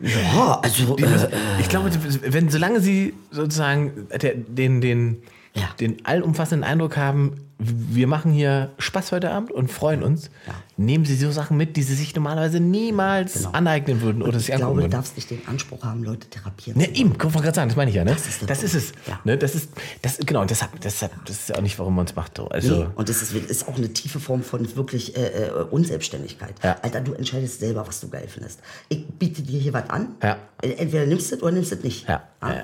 Ja, also Die äh, ich glaube, wenn solange sie sozusagen den, den, Ja. den allumfassenden Eindruck haben, wir machen hier Spaß heute Abend und freuen uns, nehmen sie so Sachen mit, die sie sich normalerweise niemals aneignen würden oder sich ich angucken glaube, du würden. darfst nicht den Anspruch haben, Leute therapieren Ne, zu ihm, kann man gerade sagen, das meine ich ja, ne? Das ist ist, der Punkt. es. Ja. Ne, das ist, das, genau, und deshalb, deshalb, das ist ja auch nicht, warum man es macht. so. Also, Nee, und das ist, ist auch eine tiefe Form von wirklich äh, äh, Unselbstständigkeit. Ja. Alter, du entscheidest selber, was du geil findest. Ich biete dir hier was an. Ja. Entweder nimmst du es oder nimmst du es nicht. Ja, Ah. ja, ja.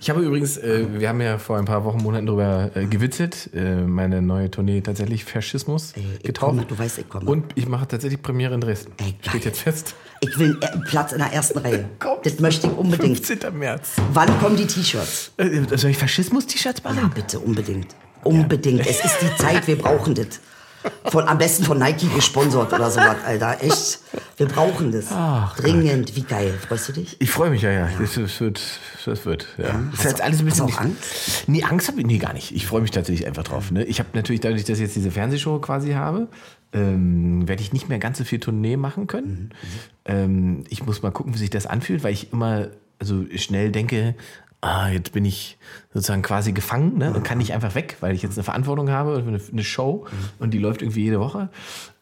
Ich habe übrigens, äh, wir haben ja vor ein paar Wochen, Monaten darüber äh, gewitzelt, äh, meine neue Tournee tatsächlich Faschismus ich getauft. komme, du weißt, ich komme. Und ich mache tatsächlich Premiere in Dresden. Ey, geil. Steht jetzt fest. Ich will einen äh, Platz in der ersten Reihe. Kommt. Das möchte ich unbedingt. 15. März. Wann kommen die T-Shirts? Äh, soll ich Faschismus-T-Shirts Ja, basteln? bitte, unbedingt. Unbedingt. Es ist die Zeit, wir brauchen das. Von, am besten von Nike gesponsert oder sowas, Alter. Echt. Wir brauchen das. Ach, Dringend. Wie geil. Freust du dich? Ich freue mich, ja, ja. Das, das wird, das wird, ja. Das Hast ist jetzt alles ein hast bisschen. du auch Angst? Nee, Angst habe ich, nee, gar nicht. Ich freue mich tatsächlich einfach drauf. Ne? Ich habe natürlich dadurch, dass ich jetzt diese Fernsehshow quasi habe, ähm, werde ich nicht mehr ganz so viel Tournee machen können. Ähm, ich muss mal gucken, wie sich das anfühlt, weil ich immer also schnell denke, ah, jetzt bin ich sozusagen quasi gefangen ne? und kann nicht einfach weg, weil ich jetzt eine Verantwortung habe, eine, eine Show und die läuft irgendwie jede Woche.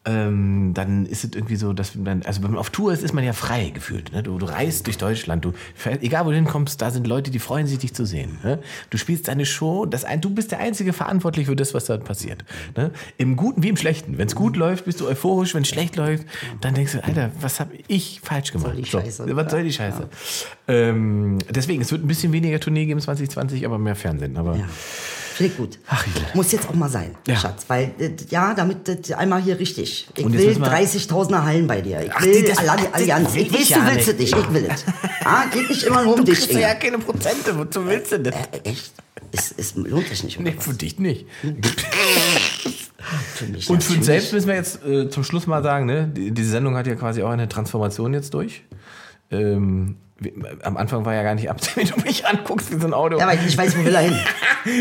Ähm, dann ist es irgendwie so, dass man, also wenn man auf Tour ist, ist man ja frei gefühlt. Ne? Du, du reist durch Deutschland, du fährst, egal wo du hinkommst, da sind Leute, die freuen sich, dich zu sehen. Ne? Du spielst deine Show, das du bist der Einzige verantwortlich für das, was da passiert. Ne? Im Guten wie im Schlechten. Wenn es gut läuft, bist du euphorisch, wenn es schlecht läuft, dann denkst du, Alter, was habe ich falsch gemacht? die Scheiße? was soll die Scheiße? Ähm, deswegen, es wird ein bisschen weniger Tournee geben 2020, aber mehr Fernsehen. Aber Ja. Finde ich gut. Ach, Idel. Muss jetzt auch mal sein, Ja. Schatz. Weil, äh, ja, damit äh, einmal hier richtig. Ich will müssen wir- 30.000er Hallen bei dir. Ich Ach, will das- das Allianz. Ich weiß, du willst es nicht. Ich will es. Ah, geht nicht immer nur um du dich, kriegst Inge. ja keine Prozente, wozu willst du das? Äh, echt? Es, es lohnt sich nicht. Nee, was? für dich nicht. Für mich Und für uns selbst müssen wir jetzt äh, zum Schluss mal sagen, ne? die, diese Sendung hat ja quasi auch eine Transformation jetzt durch. Ähm, am Anfang war ja gar nicht absehbar, wenn du mich anguckst wie so ein Auto. Ja, weil ich weiß, wo will er hin.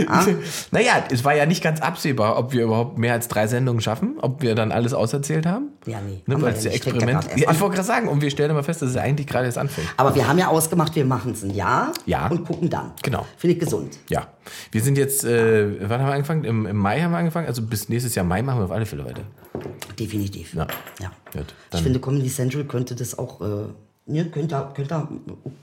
Ah? Naja, es war ja nicht ganz absehbar, ob wir überhaupt mehr als drei Sendungen schaffen, ob wir dann alles auserzählt haben. Ja, nee, Ne, weil ja es Experiment. Ja, ich wollte gerade sagen, und wir stellen immer fest, dass es eigentlich gerade erst anfängt. Aber wir haben ja ausgemacht, wir machen es ein Jahr Ja. und gucken dann. Genau. Finde ich gesund. Ja. Wir sind jetzt, äh, wann haben wir angefangen? Im, Im Mai haben wir angefangen. Also bis nächstes Jahr Mai machen wir auf alle Fälle weiter. Definitiv. Ja. ja. Gut, ich finde, Comedy Central könnte das auch, äh, ne, könnte, ihr- könnt ihr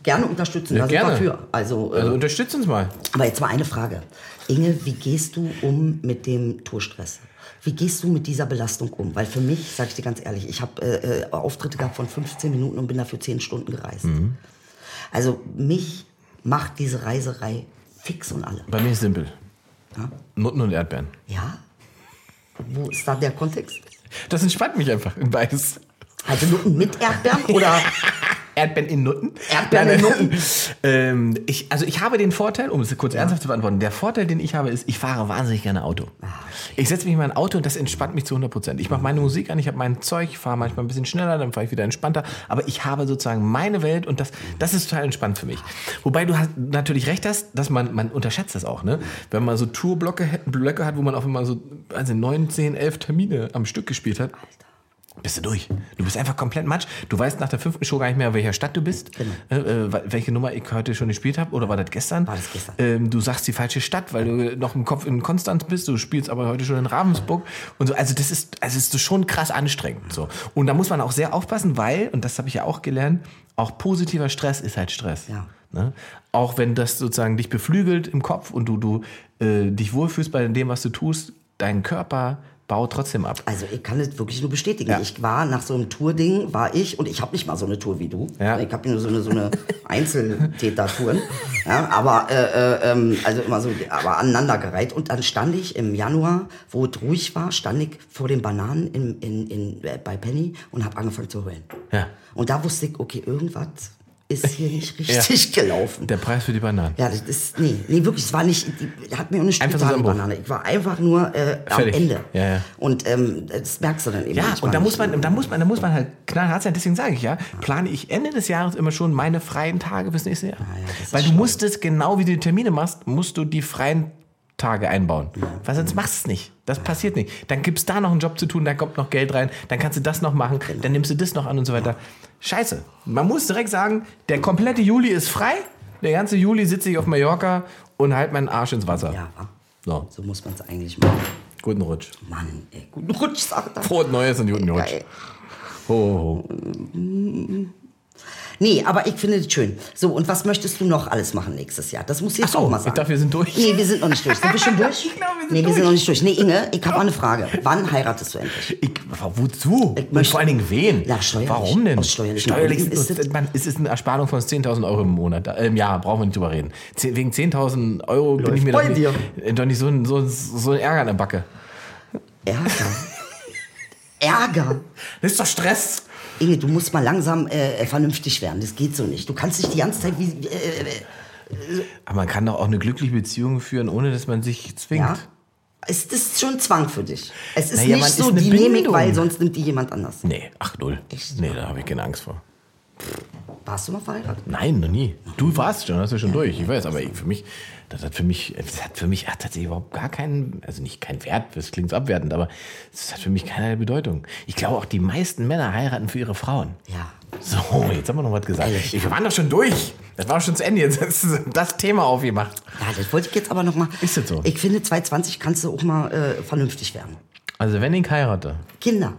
gerne unterstützen. Ja, wir gerne. für. Also, äh, Also unterstützt uns mal. aber jetzt mal eine Frage. Inge, wie gehst du um mit dem Tourstress? Wie gehst du mit dieser Belastung um? Weil für mich, sag ich dir ganz ehrlich, ich habe äh, äh, Auftritte gehabt von 15 Minuten und bin dafür 10 Stunden gereist. Mhm. Also mich macht diese Reiserei fix und alle. Bei mir ist simpel. Nutten und Erdbeeren. Ja? Wo ist da der Kontext? Das entspannt mich einfach in beides. Also Nutten mit Erdbeeren oder Erdbeeren in Nutten? Erdbeeren in Nutten. ähm, ich, also ich habe den Vorteil, um es kurz ernsthaft zu beantworten, der Vorteil, den ich habe, ist, ich fahre wahnsinnig gerne Auto. Ah, Ich setze mich in mein Auto und das entspannt mich zu 100 Prozent. Ich mache meine Musik an, ich habe mein Zeug, fahre manchmal ein bisschen schneller, dann fahre ich wieder entspannter. Aber ich habe sozusagen meine Welt und das, das ist total entspannt für mich. Wobei du hast, natürlich recht hast, dass man, man unterschätzt das auch. Ne? Wenn man so Tourblöcke hat- Blöcke hat, wo man auf einmal so also 9, 10, 11 Termine am Stück gespielt hat, bist du durch. Du bist einfach komplett matsch. Du weißt nach der fünften Show gar nicht mehr, welcher Stadt du bist, äh, äh, welche Nummer ich heute schon gespielt habe, oder war das gestern? War das gestern. Ähm, du sagst die falsche Stadt, weil du noch im Kopf in Konstanz bist, du spielst aber heute schon in Ravensburg und so. Also das ist, also ist schon krass anstrengend. So. Und da muss man auch sehr aufpassen, weil, und das habe ich ja auch gelernt, auch positiver Stress ist halt Stress. Ja. Ne? Auch wenn das sozusagen dich beflügelt im Kopf und du, du äh, dich wohlfühlst bei dem, was du tust, dein Körper baut trotzdem ab. Also ich kann das wirklich nur bestätigen. Ja. Ich war nach so einem Tour-Ding, war ich, und ich habe nicht mal so eine Tour wie du. Ja. Ich habe nur so eine, so eine Einzeltäter-Touren. Ja, aber, äh, äh, ähm, also immer so, aber aneinandergereiht. Und dann stand ich im Januar, wo es ruhig war, stand ich vor den Bananen in, in, in, äh, bei Penny und habe angefangen zu heulen. Ja. Und da wusste ich, okay, irgendwas ist hier nicht richtig gelaufen. Der Preis für die Bananen. Ja, das ist, nee, nee, wirklich, es war nicht, die, hat mir auch nicht Einfach so. Banane. Ich war einfach nur äh, am. Ende. Ja, ja. Und ähm, das merkst du dann eben Ja, und da muss man, da muss man, da muss man halt knallhart sein. Deswegen sage ich ja, plane ich Ende des Jahres immer schon meine freien Tage bis nächstes Jahr. Ah ist Weil du schlau. musst es genau wie du die Termine machst, musst du die freien Tage einbauen. Weil sonst machst du es nicht. Das passiert nicht. Dann gibt's da noch einen Job zu tun, da kommt noch Geld rein, dann kannst du das noch machen, dann nimmst du das noch an und so weiter. Scheiße. Man muss direkt sagen, der komplette Juli ist frei. Der ganze Juli sitze ich auf Mallorca und halt meinen Arsch ins Wasser. Ja? So, so muss man es eigentlich machen. guten Rutsch. Mann, ey, guten Rutsch, sagt er. Frohes Neues und guten Rutsch. Geil. Ho, ho, ho. Nee, aber ich finde das schön. So, und was möchtest du noch alles machen nächstes Jahr? Das muss ich jetzt Ach so, auch mal ich sagen. dachte, wir sind durch. Nee, wir sind noch nicht durch. Sind wir schon durch? Ich glaube, wir sind nee, wir durch. sind noch nicht durch. Nee, Inge, ich habe mal eine Frage. Wann heiratest du endlich? Ich, wozu? Ich und möchte- vor allen Dingen wen? Ja, steuerlich. Warum denn? Aus Steuerlich Gründen ist, ist es, man, ist es eine Ersparung von 10.000 Euro im Monat. Äh, Im Jahr brauchen wir nicht drüber reden. Zehn- Wegen 10.000 Euro bin ich mir doch nicht, doch nicht so, ein- so, so ein Ärger an der Backe. Ärger. Ärger. Das ist doch Stress. Inge, du musst mal langsam äh, vernünftig werden. Das geht so nicht. Du kannst nicht die ganze Zeit wie. Äh, Aber man kann doch auch eine glückliche Beziehung führen, ohne dass man sich zwingt. ja? Es ist schon Zwang für dich. Es ist Naja, nicht ist so, eine die Bindung. weil sonst nimmt die jemand anders. Nee, ach null. Echt? Nee, da habe ich keine Angst vor. Warst du mal verheiratet? Nein, noch nie. Du warst schon, hast du schon durch. Ich weiß, aber ich, für mich, das hat für mich, das hat für mich hat tatsächlich überhaupt gar keinen, also nicht keinen Wert, das klingt abwertend, aber es hat für mich keine Bedeutung. Ich glaube auch die meisten Männer heiraten für ihre Frauen. Ja. So, jetzt haben wir noch was gesagt. Ehrlich? Wir waren doch schon durch. Das war schon zu Ende. Jetzt ist das Thema aufgemacht. Ja, das wollte ich jetzt aber noch mal. Ist das so? Ich finde, 2020 kannst du auch mal äh, vernünftig werden. Also, wenn ich heirate, Kinder.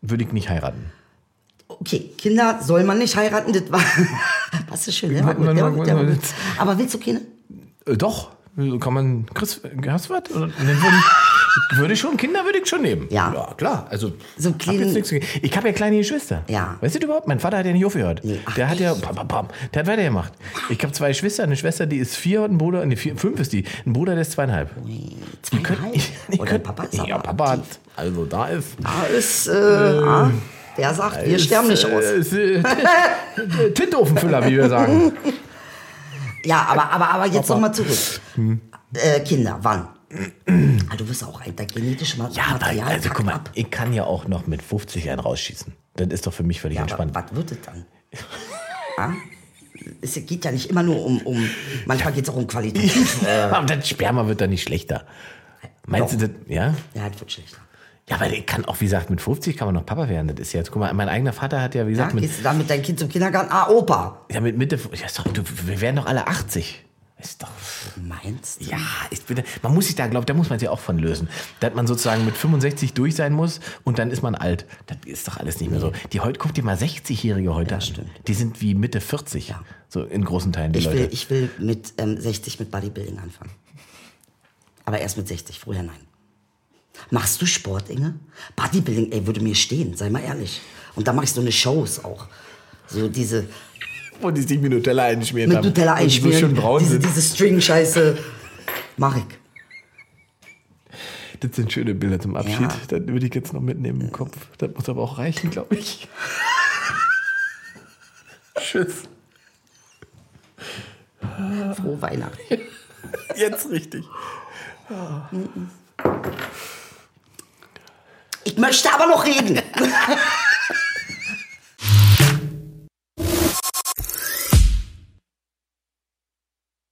würde ich nicht heiraten. Okay, Kinder soll man nicht heiraten, das war. Was ist schön, gut. Aber willst du keine? Äh, doch. Kann man, Chris, hast du was? Oder- würde ich, schon, Kinder würde ich schon nehmen. Ja. Ja, klar. Also, So hab nichts gegen- ich habe ja kleine Geschwister. Ja. Weißt du überhaupt? Mein Vater hat ja nicht aufgehört. Nee, ach, der hat ja, pam, pam, pam, der hat weitergemacht. Ich habe zwei Geschwister, eine Schwester, die ist vier und ein Bruder, nee, vier, fünf ist die. Ein Bruder, der ist zweieinhalb. Zweieinhalb? Ich, ich Oder könnt- Papa ist Ja, Papa hat, also da ist. Da ist, äh, ah, der sagt, wir sterben nicht aus. Äh, ist, äh, Tintofenfüller, wie wir sagen. Ja, aber, aber, aber jetzt Papa. noch mal zurück. Hm. Äh, Kinder, wann? Ah, du wirst auch ein, der genetische Ma- Ja, aber, Material also guck mal, ab. ich kann ja auch noch mit 50 Jahren rausschießen. Das ist doch für mich völlig Ja, entspannt. was wird es dann? Ah? Es geht ja nicht immer nur um, um manchmal geht es auch um Qualität. Aber das Sperma wird dann nicht schlechter. Meinst Doch. du das? Ja? ja, das wird schlechter. Ja, aber ich kann auch, wie gesagt, mit 50 kann man noch Papa werden. Das ist jetzt, guck mal, mein eigener Vater hat ja, wie Ja, gesagt, mit, gehst du dann mit deinem Kind zum Kindergarten? Ah, Opa. ja, mit Mitte, ja, ist doch, du, wir werden doch alle 80. Ist doch, Meinst du? ja, ich bin, man muss sich da, glaube da muss man sich auch von lösen. Dass man sozusagen mit 65 durch sein muss und dann ist man alt. Das ist doch alles nicht mehr so. Die heute, guck dir mal 60-Jährige heute an. stimmt. Die sind wie Mitte 40. So in großen Teilen die Ich Leute. will, ich will mit ähm, 60 mit Bodybuilding anfangen. Aber erst mit 60, vorher nein. Machst du Sport, Inge? Bodybuilding, ey, würde mir stehen, sei mal ehrlich. Und da mache ich so eine Shows auch. So diese, Wo die sich mit Nutella einschmiert Mit haben. Nutella Und die einschmieren. So schön braun diese, sind. diese String-Scheiße. Mach ich. Das sind schöne Bilder zum Abschied. Ja. Das würde ich jetzt noch mitnehmen im Kopf. Das muss aber auch reichen, glaube ich. Tschüss. Frohe Weihnachten. Jetzt richtig. Ich möchte aber noch reden.